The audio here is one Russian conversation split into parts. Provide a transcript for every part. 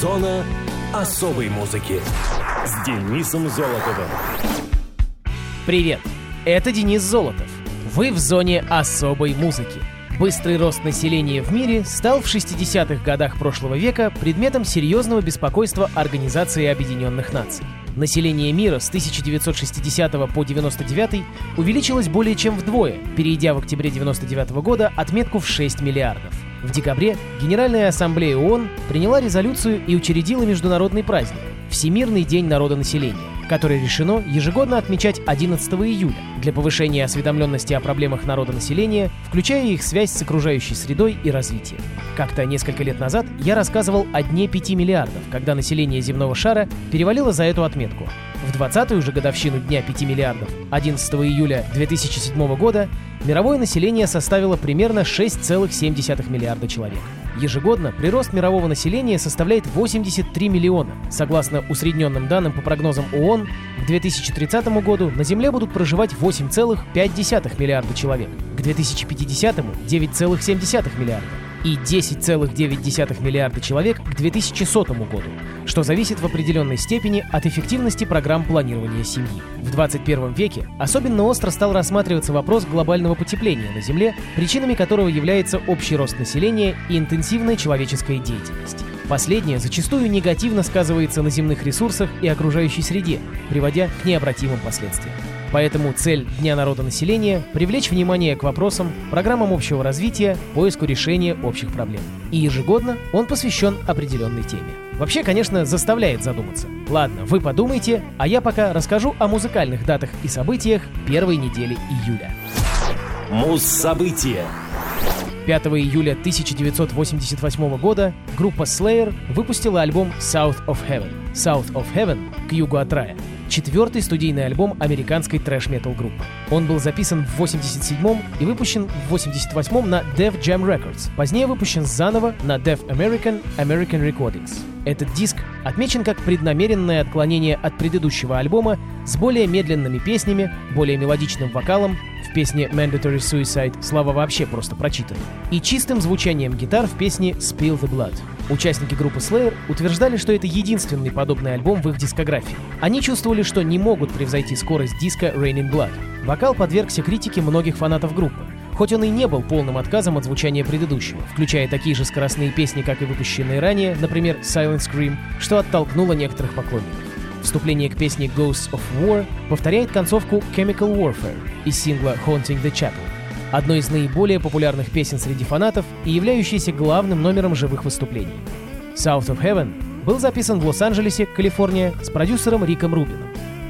Зона особой музыки с Денисом Золотовым. Привет, это Денис Золотов. Вы в зоне особой музыки. Быстрый рост населения в мире стал в 60-х годах прошлого века предметом серьезного беспокойства Организации Объединенных Наций. Население мира с 1960 по 99 увеличилось более чем вдвое, перейдя в октябре 99 года отметку в 6 миллиардов. В декабре Генеральная Ассамблея ООН приняла резолюцию и учредила международный праздник – Всемирный день народонаселения, который решено ежегодно отмечать 11 июля для повышения осведомленности о проблемах народонаселения, включая их связь с окружающей средой и развитием. Как-то несколько лет назад я рассказывал о дне 5 миллиардов, когда население земного шара перевалило за эту отметку. В 20-ю же годовщину Дня 5 миллиардов, 11 июля 2007 года, мировое население составило примерно 6,7 миллиарда человек. Ежегодно прирост мирового населения составляет 83 миллиона. Согласно усредненным данным по прогнозам ООН, к 2030 году на Земле будут проживать 8,5 миллиарда человек, к 2050 – 9,7 миллиарда и 10,9 миллиарда человек к 2100 году, что зависит в определенной степени от эффективности программ планирования семьи. В 21 веке особенно остро стал рассматриваться вопрос глобального потепления на Земле, причинами которого является общий рост населения и интенсивная человеческая деятельность. Последнее зачастую негативно сказывается на земных ресурсах и окружающей среде, приводя к необратимым последствиям. Поэтому цель Дня народонаселения – привлечь внимание к вопросам, программам общего развития, поиску решения общих проблем. И ежегодно он посвящен определенной теме. Вообще, конечно, заставляет задуматься. Ладно, вы подумайте, а я пока расскажу о музыкальных датах и событиях первой недели июля. Муз-события 5 июля 1988 года группа Slayer выпустила альбом South of Heaven. South of Heaven к югу от рая четвертый студийный альбом американской трэш-метал группы. Он был записан в 87-м и выпущен в 88-м на Def Jam Records, позднее выпущен заново на Def American American Recordings. Этот диск отмечен как преднамеренное отклонение от предыдущего альбома с более медленными песнями, более мелодичным вокалом, в песне Mandatory Suicide слова вообще просто прочитаны, и чистым звучанием гитар в песне Spill the Blood. Участники группы Slayer утверждали, что это единственный подобный альбом в их дискографии. Они чувствовали, что не могут превзойти скорость диска Raining Blood. Вокал подвергся критике многих фанатов группы, хоть он и не был полным отказом от звучания предыдущего, включая такие же скоростные песни, как и выпущенные ранее, например, Silent Scream, что оттолкнуло некоторых поклонников. Вступление к песне Ghosts of War повторяет концовку Chemical Warfare из сингла Haunting the Chapel, одной из наиболее популярных песен среди фанатов и являющейся главным номером живых выступлений. South of Heaven был записан в Лос-Анджелесе, Калифорния, с продюсером Риком Рубином.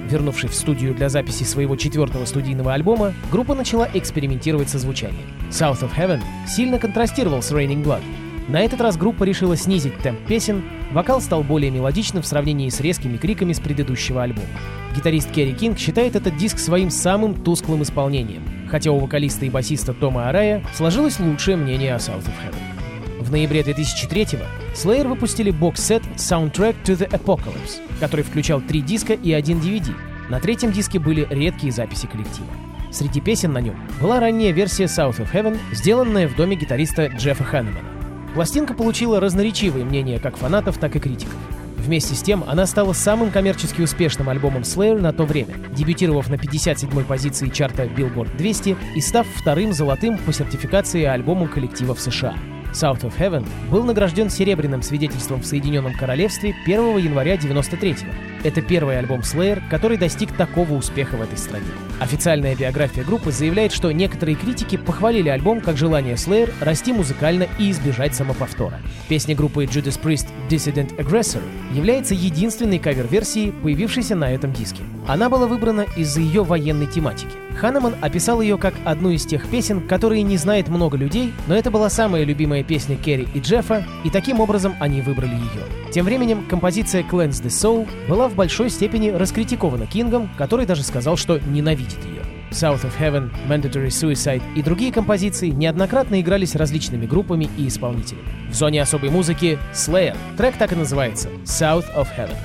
Вернувшись в студию для записи своего четвертого студийного альбома, группа начала экспериментировать со звучанием. South of Heaven сильно контрастировал с Raining Blood, на этот раз группа решила снизить темп песен, вокал стал более мелодичным в сравнении с резкими криками с предыдущего альбома. Гитарист Керри Кинг считает этот диск своим самым тусклым исполнением, хотя у вокалиста и басиста Тома Арая сложилось лучшее мнение о South of Heaven. В ноябре 2003-го Slayer выпустили бокс-сет Soundtrack to the Apocalypse, который включал три диска и один DVD. На третьем диске были редкие записи коллектива. Среди песен на нем была ранняя версия South of Heaven, сделанная в доме гитариста Джеффа Ханнемана. Пластинка получила разноречивые мнения как фанатов, так и критиков. Вместе с тем, она стала самым коммерчески успешным альбомом Slayer на то время, дебютировав на 57-й позиции чарта Billboard 200 и став вторым золотым по сертификации альбомом коллектива в США. South of Heaven был награжден серебряным свидетельством в Соединенном Королевстве 1 января 93 -го. Это первый альбом Slayer, который достиг такого успеха в этой стране. Официальная биография группы заявляет, что некоторые критики похвалили альбом как желание Slayer расти музыкально и избежать самоповтора. Песня группы Judas Priest Dissident Aggressor является единственной кавер-версией, появившейся на этом диске. Она была выбрана из-за ее военной тематики. Ханеман описал ее как одну из тех песен, которые не знает много людей, но это была самая любимая песня Керри и Джеффа, и таким образом они выбрали ее. Тем временем композиция Cleanse the Soul была в большой степени раскритикована Кингом, который даже сказал, что ненавидит ее. South of Heaven, Mandatory Suicide и другие композиции неоднократно игрались различными группами и исполнителями. В зоне особой музыки Slayer. Трек так и называется — South of Heaven.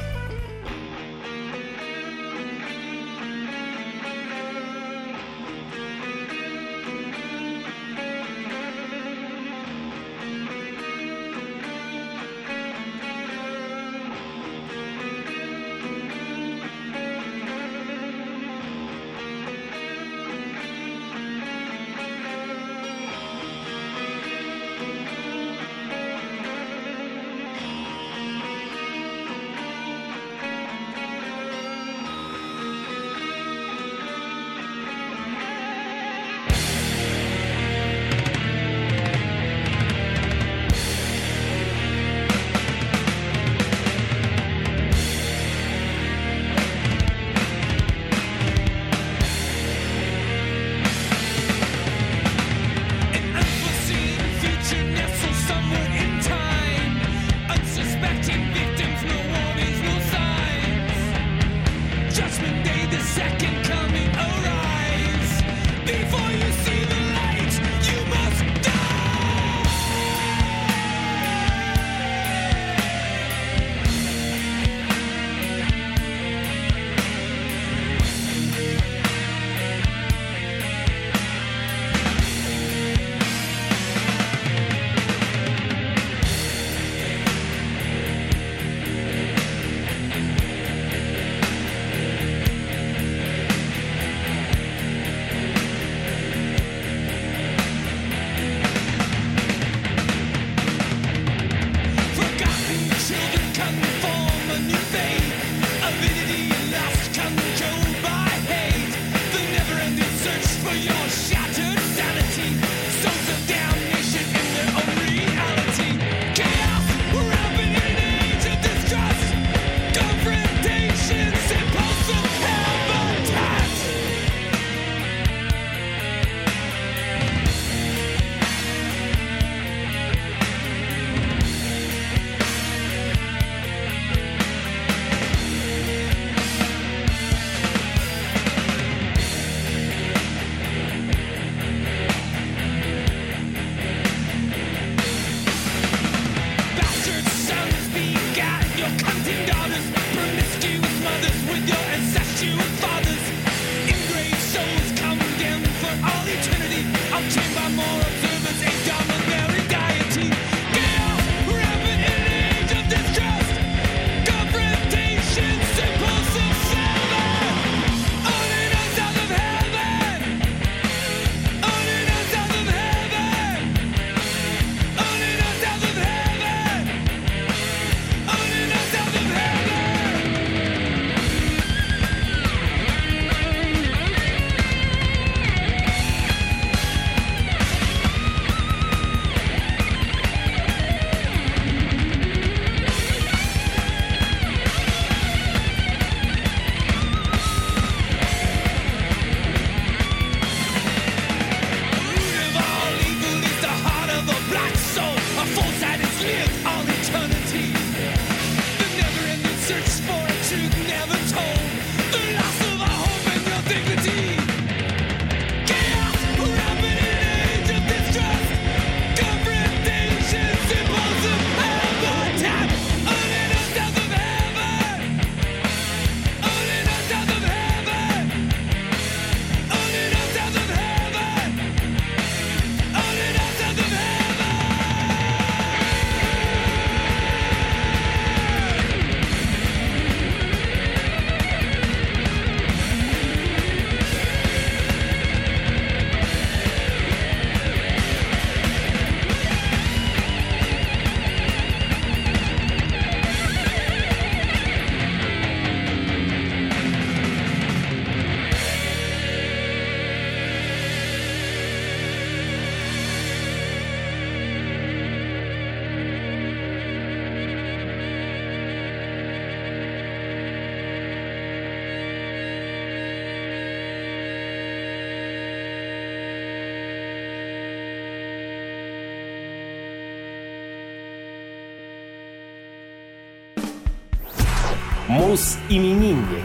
Мус-именинник.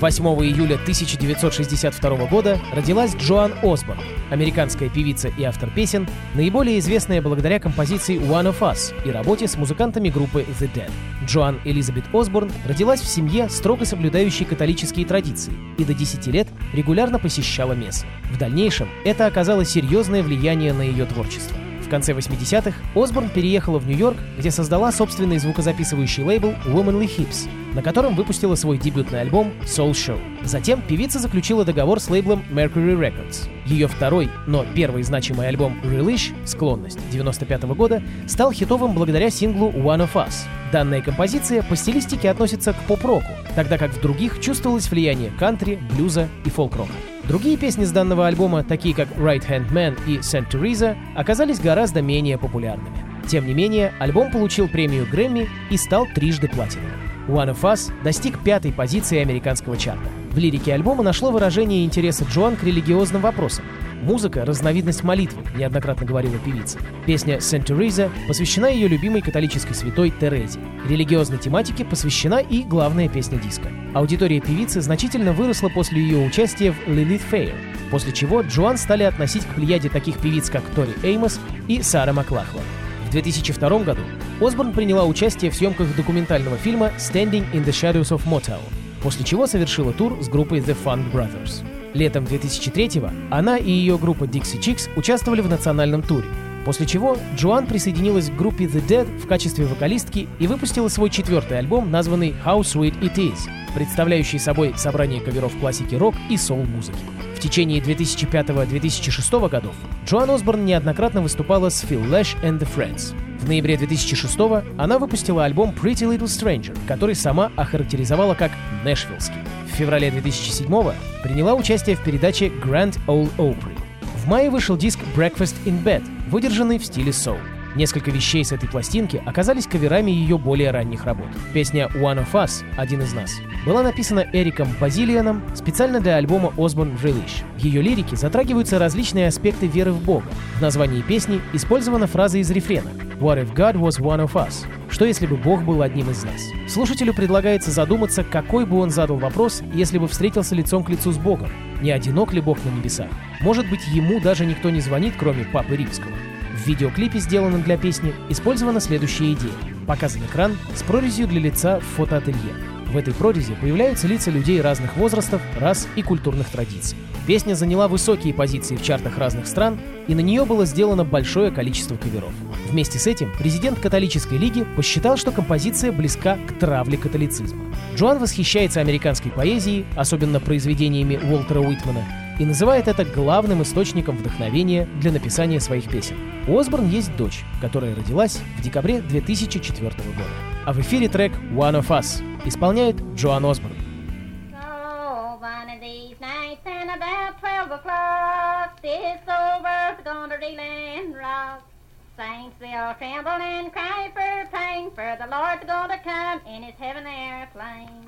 8 июля 1962 года родилась Джоан Осборн, американская певица и автор песен, наиболее известная благодаря композиции One of Us и работе с музыкантами группы The Dead. Джоан Элизабет Осборн родилась в семье, строго соблюдающей католические традиции, и до 10 лет регулярно посещала мессы. В дальнейшем это оказало серьезное влияние на ее творчество. В конце 80-х Осборн переехала в Нью-Йорк, где создала собственный звукозаписывающий лейбл Womanly Hips, на котором выпустила свой дебютный альбом Soul Show. Затем певица заключила договор с лейблом Mercury Records. Ее второй, но первый значимый альбом Relish «Склонность» 95 -го года стал хитовым благодаря синглу One of Us. Данная композиция по стилистике относится к поп-року, тогда как в других чувствовалось влияние кантри, блюза и фолк-рока. Другие песни с данного альбома, такие как Right Hand Man и Saint Teresa, оказались гораздо менее популярными. Тем не менее, альбом получил премию Грэмми и стал трижды платиновым. One of Us достиг пятой позиции американского чарта. В лирике альбома нашло выражение интереса Джоан к религиозным вопросам. Музыка — разновидность молитвы, неоднократно говорила певица. Песня «Saint Teresa» посвящена ее любимой католической святой Терезе. Религиозной тематике посвящена и главная песня диска. Аудитория певицы значительно выросла после ее участия в Lilith Fair, после чего Джоан стали относить к плеяде таких певиц, как Тори Эймос и Сара Маклахлан. В 2002 году Осборн приняла участие в съемках документального фильма «Standing in the Shadows of Motown», после чего совершила тур с группой The Funk Brothers. Летом 2003-го она и ее группа Dixie Chicks участвовали в национальном туре, после чего Джоан присоединилась к группе The Dead в качестве вокалистки и выпустила свой четвертый альбом, названный How Sweet It Is, представляющий собой собрание каверов классики рок и соул-музыки. В течение 2005-2006 годов Джоан Осборн неоднократно выступала с Phil Lesh and the Friends. В ноябре 2006 она выпустила альбом Pretty Little Stranger, который сама охарактеризовала как «нэшвиллский». В феврале 2007 приняла участие в передаче Grand Ole Opry. В мае вышел диск Breakfast in Bed, выдержанный в стиле соул. Несколько вещей с этой пластинки оказались каверами ее более ранних работ. Песня «One of Us» — «Один из нас» была написана Эриком Базилианом специально для альбома Osborne Relish. В ее лирике затрагиваются различные аспекты веры в Бога. В названии песни использована фраза из рефрена «What if God was one of us?» Что если бы Бог был одним из нас? Слушателю предлагается задуматься, какой бы он задал вопрос, если бы встретился лицом к лицу с Богом. Не одинок ли Бог на небесах? Может быть, ему даже никто не звонит, кроме Папы Римского? В видеоклипе, сделанном для песни, использована следующая идея. Показан экран с прорезью для лица в фотоателье. В этой прорези появляются лица людей разных возрастов, рас и культурных традиций. Песня заняла высокие позиции в чартах разных стран, и на нее было сделано большое количество каверов. Вместе с этим президент католической лиги посчитал, что композиция близка к травле католицизма. Джоан восхищается американской поэзией, особенно произведениями Уолтера Уитмана, и называет это главным источником вдохновения для написания своих песен. У Осборн есть дочь, которая родилась в декабре 2004 года. А в эфире трек «One of Us» исполняет Джоан Осборн. Oh. Saints they'll tremble and cry for pain, for the Lord's gonna come in his heaven airplane.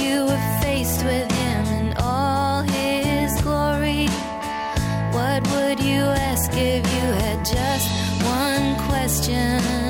you were faced with him in all his glory, what would you ask if you had just one question?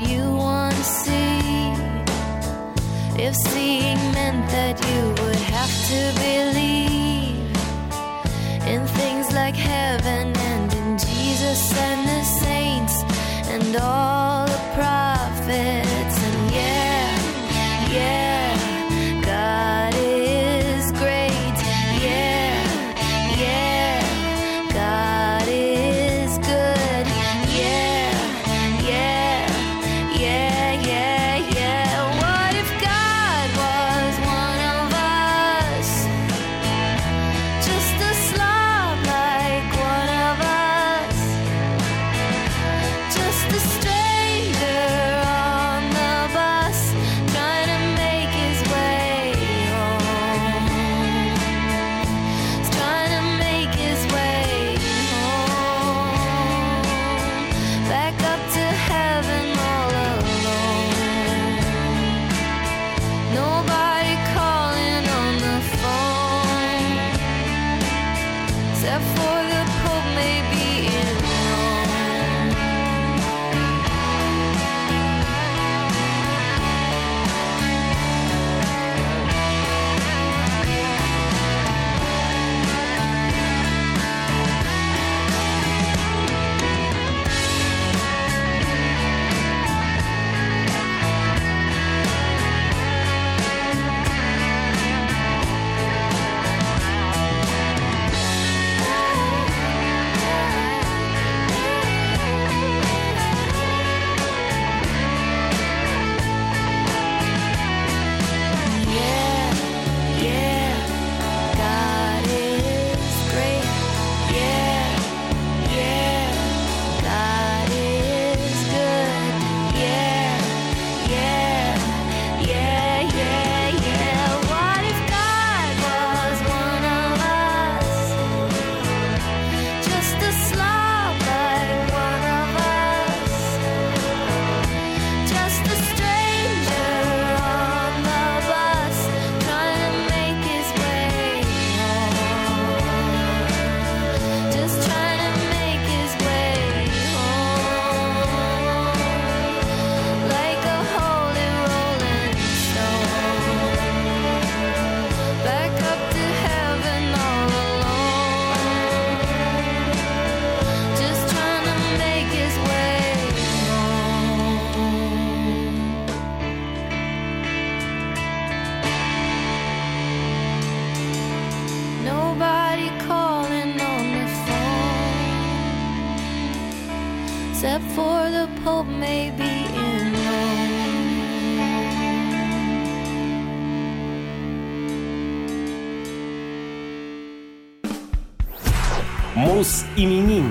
You want to see? If seeing meant that you would have to believe in things like heaven and in Jesus and the saints and all the prophets, except for the Pope, maybe in Rome. Мус-именинник.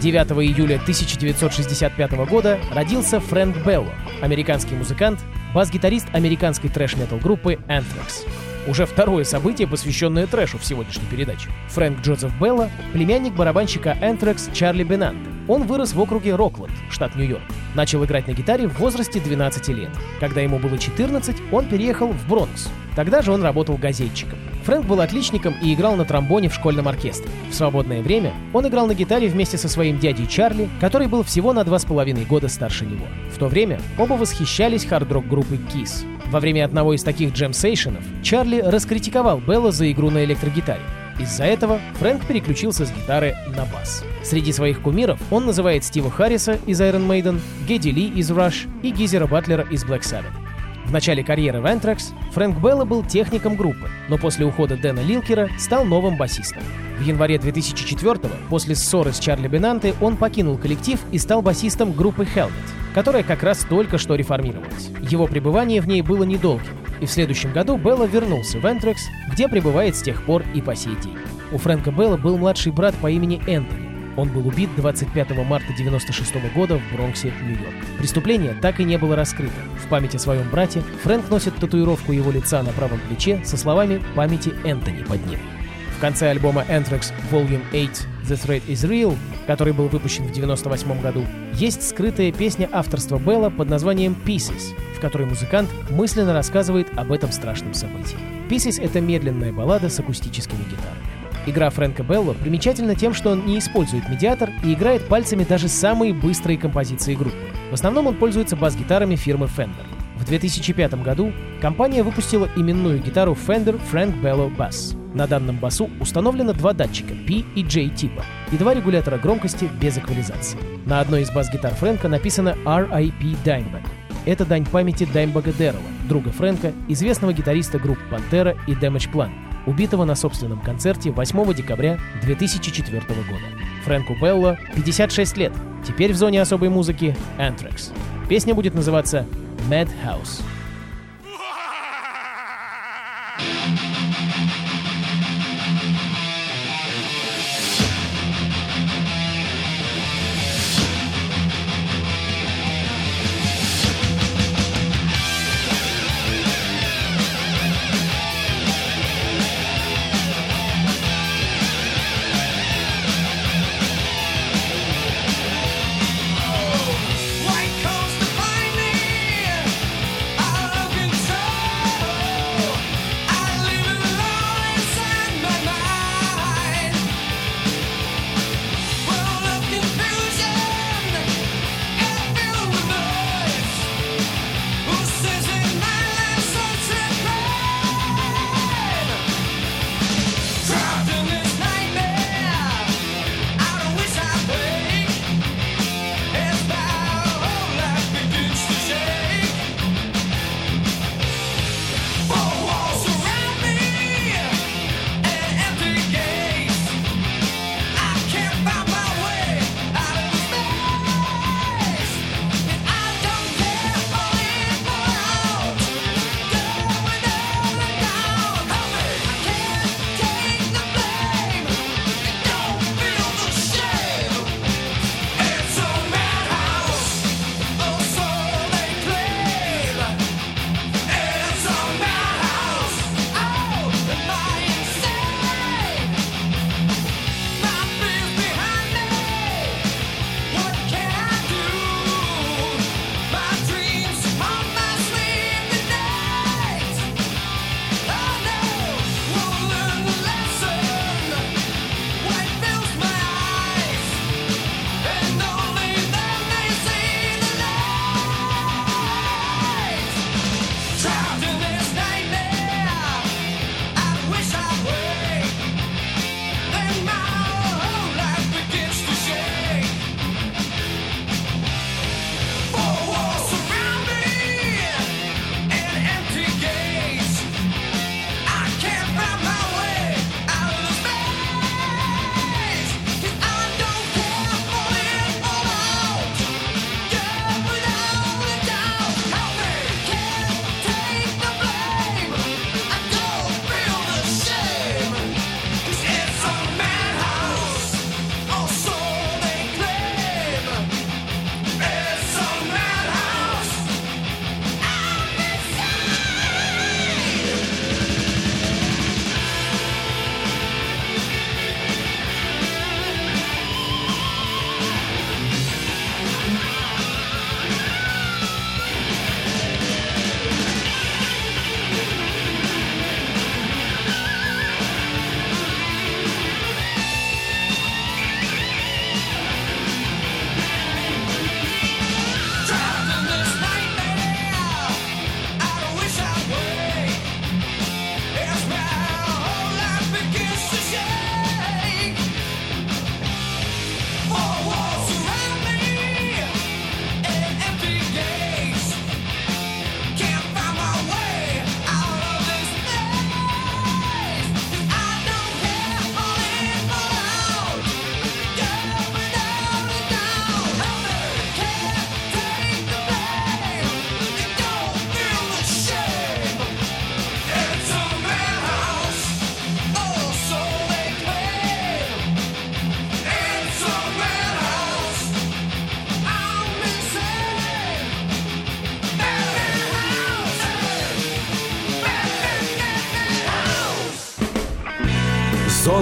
9 июля 1965 года родился Фрэнк Белло, американский музыкант, бас-гитарист американской трэш-метал группы Anthrax. Уже второе событие, посвященное трэшу в сегодняшней передаче. Фрэнк Джозеф Белло — племянник барабанщика Anthrax Чарли Бенанте. Он вырос в округе Рокленд, штат Нью-Йорк. Начал играть на гитаре в возрасте 12 лет. Когда ему было 14, он переехал в Бронкс. Тогда же он работал газетчиком. Фрэнк был отличником и играл на тромбоне в школьном оркестре. В свободное время он играл на гитаре вместе со своим дядей Чарли, который был всего на два с половиной года старше него. В то время оба восхищались хард-рок группой Kiss. Во время одного из таких джем-сейшенов Чарли раскритиковал Белла за игру на электрогитаре. Из-за этого Фрэнк переключился с гитары на бас. Среди своих кумиров он называет Стива Харриса из Iron Maiden, Гедди Ли из Rush и Гизера Батлера из Black Sabbath. В начале карьеры в Anthrax Фрэнк Белла был техником группы, но после ухода Дэна Лилкера стал новым басистом. В январе 2004 после ссоры с Чарли Бенанте, он покинул коллектив и стал басистом группы Helmet, которая как раз только что реформировалась. Его пребывание в ней было недолгим, и в следующем году Белла вернулся в Anthrax, где пребывает с тех пор и по сей день. У Фрэнка Белла был младший брат по имени Энтони. Он был убит 25 марта 1996 года в Бронксе, Нью-Йорк. Преступление так и не было раскрыто. В память о своем брате Фрэнк носит татуировку его лица на правом плече со словами «Памяти Энтони» под ним. В конце альбома Anthrax Volume 8 The Threat is Real, который был выпущен в 1998 году, есть скрытая песня авторства Белла под названием Pieces, в которой музыкант мысленно рассказывает об этом страшном событии. Pieces — это медленная баллада с акустическими гитарами. Игра Фрэнка Белла примечательна тем, что он не использует медиатор и играет пальцами даже самые быстрые композиции группы. В основном он пользуется бас-гитарами фирмы Fender. В 2005 году компания выпустила именную гитару Fender Frank Bello Bass. На данном басу установлено два датчика P и J типа и два регулятора громкости без эквализации. На одной из бас-гитар Фрэнка написано RIP Dimebag. Это дань памяти Даймбага Дэрова, друга Фрэнка, известного гитариста групп «Пантера» и Damage Plan, убитого на собственном концерте 8 декабря 2004 года. Фрэнку Белло 56 лет, теперь в зоне особой музыки Anthrax. Песня будет называться «Madhouse».